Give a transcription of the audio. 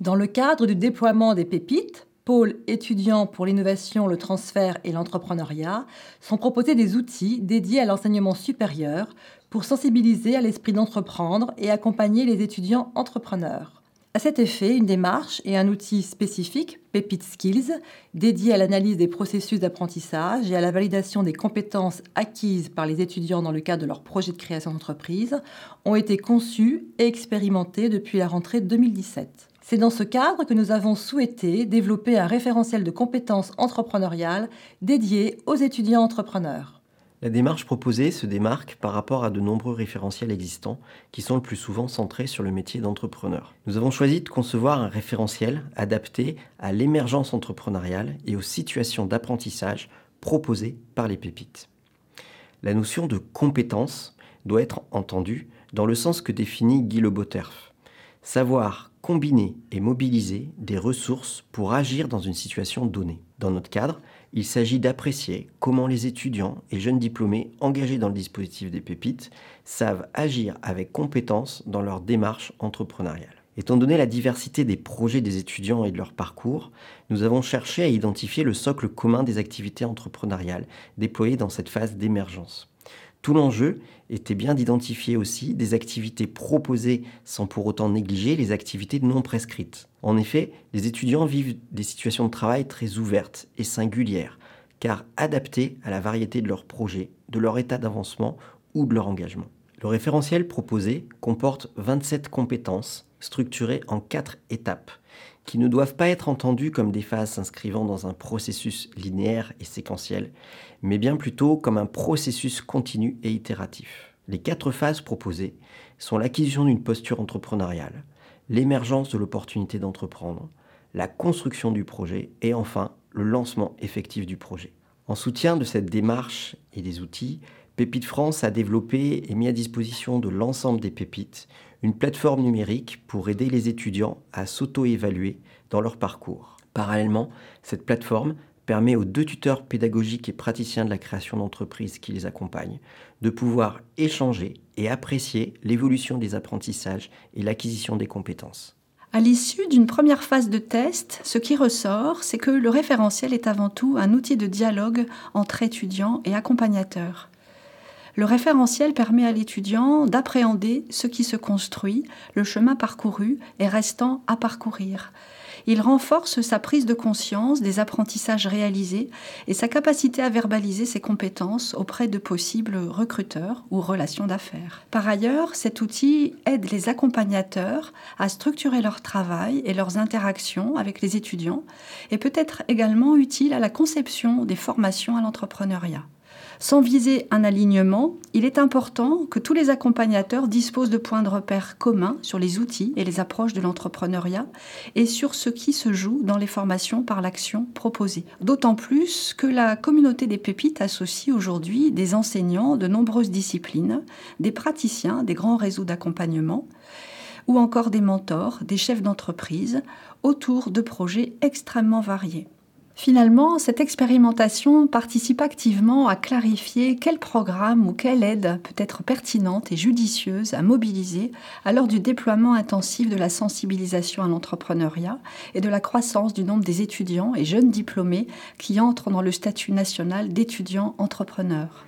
Dans le cadre du déploiement des pépites, pôles étudiants pour l'innovation, le transfert et l'entrepreneuriat, sont proposés des outils dédiés à l'enseignement supérieur pour sensibiliser à l'esprit d'entreprendre et accompagner les étudiants entrepreneurs. À cet effet, une démarche et un outil spécifique, Pépite Skills, dédié à l'analyse des processus d'apprentissage et à la validation des compétences acquises par les étudiants dans le cadre de leur projet de création d'entreprise, ont été conçus et expérimentés depuis la rentrée 2017. C'est dans ce cadre que nous avons souhaité développer un référentiel de compétences entrepreneuriales dédié aux étudiants entrepreneurs. La démarche proposée se démarque par rapport à de nombreux référentiels existants qui sont le plus souvent centrés sur le métier d'entrepreneur. Nous avons choisi de concevoir un référentiel adapté à l'émergence entrepreneuriale et aux situations d'apprentissage proposées par les pépites. La notion de compétence doit être entendue dans le sens que définit Guy Le Savoir combiner et mobiliser des ressources pour agir dans une situation donnée. Dans notre cadre, il s'agit d'apprécier comment les étudiants et jeunes diplômés engagés dans le dispositif des pépites savent agir avec compétence dans leur démarche entrepreneuriale. Étant donné la diversité des projets des étudiants et de leur parcours, nous avons cherché à identifier le socle commun des activités entrepreneuriales déployées dans cette phase d'émergence. Tout l'enjeu était bien d'identifier aussi des activités proposées sans pour autant négliger les activités non prescrites. En effet, les étudiants vivent des situations de travail très ouvertes et singulières, car adaptées à la variété de leurs projets, de leur état d'avancement ou de leur engagement. Le référentiel proposé comporte 27 compétences structurées en quatre étapes qui ne doivent pas être entendues comme des phases s'inscrivant dans un processus linéaire et séquentiel, mais bien plutôt comme un processus continu et itératif. Les quatre phases proposées sont l'acquisition d'une posture entrepreneuriale, l'émergence de l'opportunité d'entreprendre, la construction du projet et enfin le lancement effectif du projet. En soutien de cette démarche et des outils, Pépite France a développé et mis à disposition de l'ensemble des pépites une plateforme numérique pour aider les étudiants à s'auto-évaluer dans leur parcours. Parallèlement, cette plateforme permet aux deux tuteurs pédagogiques et praticiens de la création d'entreprises qui les accompagnent de pouvoir échanger et apprécier l'évolution des apprentissages et l'acquisition des compétences. À l'issue d'une première phase de test, ce qui ressort, c'est que le référentiel est avant tout un outil de dialogue entre étudiants et accompagnateurs. Le référentiel permet à l'étudiant d'appréhender ce qui se construit, le chemin parcouru et restant à parcourir. Il renforce sa prise de conscience des apprentissages réalisés et sa capacité à verbaliser ses compétences auprès de possibles recruteurs ou relations d'affaires. Par ailleurs, cet outil aide les accompagnateurs à structurer leur travail et leurs interactions avec les étudiants et peut être également utile à la conception des formations à l'entrepreneuriat. Sans viser un alignement, il est important que tous les accompagnateurs disposent de points de repère communs sur les outils et les approches de l'entrepreneuriat et sur ce qui se joue dans les formations par l'action proposée. D'autant plus que la communauté des pépites associe aujourd'hui des enseignants de nombreuses disciplines, des praticiens des grands réseaux d'accompagnement ou encore des mentors, des chefs d'entreprise autour de projets extrêmement variés. Finalement, cette expérimentation participe activement à clarifier quel programme ou quelle aide peut être pertinente et judicieuse à mobiliser à l'heure du déploiement intensif de la sensibilisation à l'entrepreneuriat et de la croissance du nombre des étudiants et jeunes diplômés qui entrent dans le statut national d'étudiants entrepreneurs.